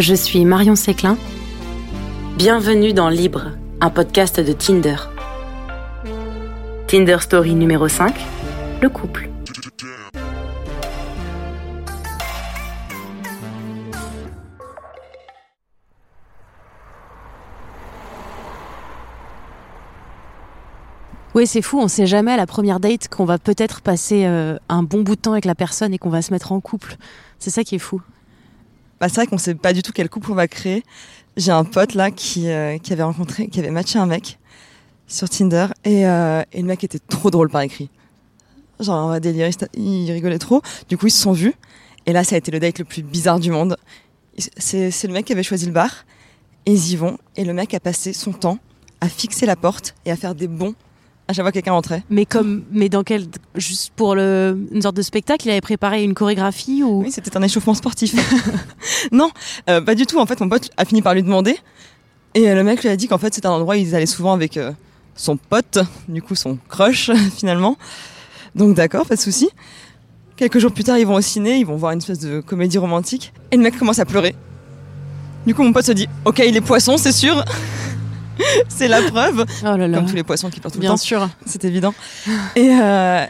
Je suis Marion Séclin. Bienvenue dans Libre, un podcast de Tinder. Tinder Story numéro 5, le couple. Oui, c'est fou, on sait jamais à la première date qu'on va peut-être passer euh, un bon bout de temps avec la personne et qu'on va se mettre en couple. C'est ça qui est fou. Bah, c'est vrai qu'on sait pas du tout quel couple on va créer. J'ai un pote là qui, euh, qui avait rencontré, qui avait matché un mec sur Tinder et, euh, le mec était trop drôle par écrit. Genre on va délirer, il rigolait trop. Du coup ils se sont vus et là ça a été le date le plus bizarre du monde. C'est c'est le mec qui avait choisi le bar et ils y vont et le mec a passé son temps à fixer la porte et à faire des bons à chaque fois que quelqu'un rentrait. Mais comme, mais dans quel, juste pour le, une sorte de spectacle, il avait préparé une chorégraphie ou? Oui, c'était un échauffement sportif. non, euh, pas du tout. En fait, mon pote a fini par lui demander. Et euh, le mec lui a dit qu'en fait, c'était un endroit où ils allaient souvent avec euh, son pote, du coup, son crush, finalement. Donc, d'accord, pas de souci. Quelques jours plus tard, ils vont au ciné, ils vont voir une espèce de comédie romantique. Et le mec commence à pleurer. Du coup, mon pote se dit Ok, il est poisson, c'est sûr. c'est la preuve. Oh là là. Comme tous les poissons qui pleurent tout le Bien temps. sûr. C'est évident. Et euh,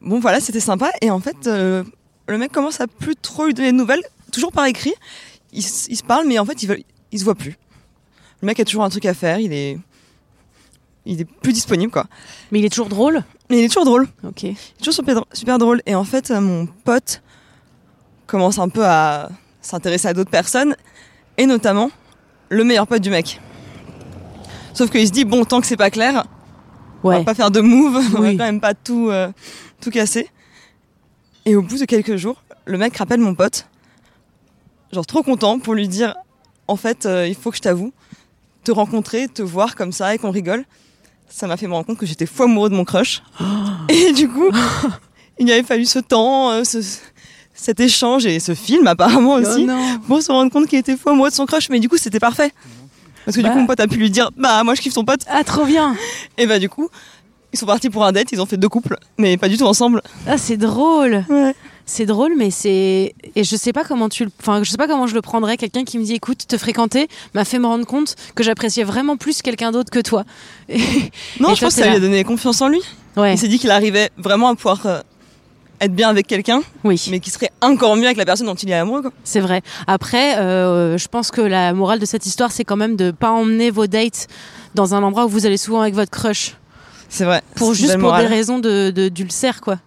bon, voilà, c'était sympa. Et en fait, euh, le mec commence à plus trop lui donner de nouvelles, toujours par écrit. Ils, ils se parlent, mais en fait, ils, veulent, ils se voient plus. Le mec a toujours un truc à faire. Il est, il est plus disponible, quoi. Mais il est toujours drôle? Mais il est toujours drôle. Ok. Il est toujours super, super drôle. Et en fait, mon pote commence un peu à s'intéresser à d'autres personnes, et notamment le meilleur pote du mec. Sauf qu'il se dit, bon, tant que c'est pas clair, on va Ouais. pas faire de move, on va quand même pas tout, euh, tout casser. Et au bout de quelques jours, le mec rappelle mon pote, genre trop content pour lui dire en fait, euh, il faut que je t'avoue, te rencontrer, te voir comme ça et qu'on rigole. Ça m'a fait me rendre compte que j'étais fou amoureux de mon crush. Et du coup, il avait fallu ce temps, euh, ce- cet échange et ce film apparemment aussi Oh non. pour se rendre compte qu'il était fou amoureux de son crush. Mais du coup, c'était parfait. Parce que Bah. du coup, mon pote a pu lui dire Bah, moi je kiffe ton pote. Ah, trop bien. Et bah, du coup, ils sont partis pour un date, ils ont fait deux couples, mais pas du tout ensemble. Ah, c'est drôle. Ouais. C'est drôle, mais c'est et je sais pas comment tu, le- enfin, je sais pas comment je le prendrais. Quelqu'un qui me dit, écoute, te fréquenter m'a fait me rendre compte que j'appréciais vraiment plus quelqu'un d'autre que toi. Et- Non, Et je toi, pense que ça lui a donné confiance en lui. Ouais. Il s'est dit qu'il arrivait vraiment à pouvoir euh, être bien avec quelqu'un, Oui. mais qui serait encore mieux avec la personne dont il est amoureux. Quoi. C'est vrai. Après, euh, je pense que la morale de cette histoire, c'est quand même de pas emmener vos dates dans un endroit où vous allez souvent avec votre crush, C'est vrai. pour juste pour morale. des raisons de- d'ulcère, quoi.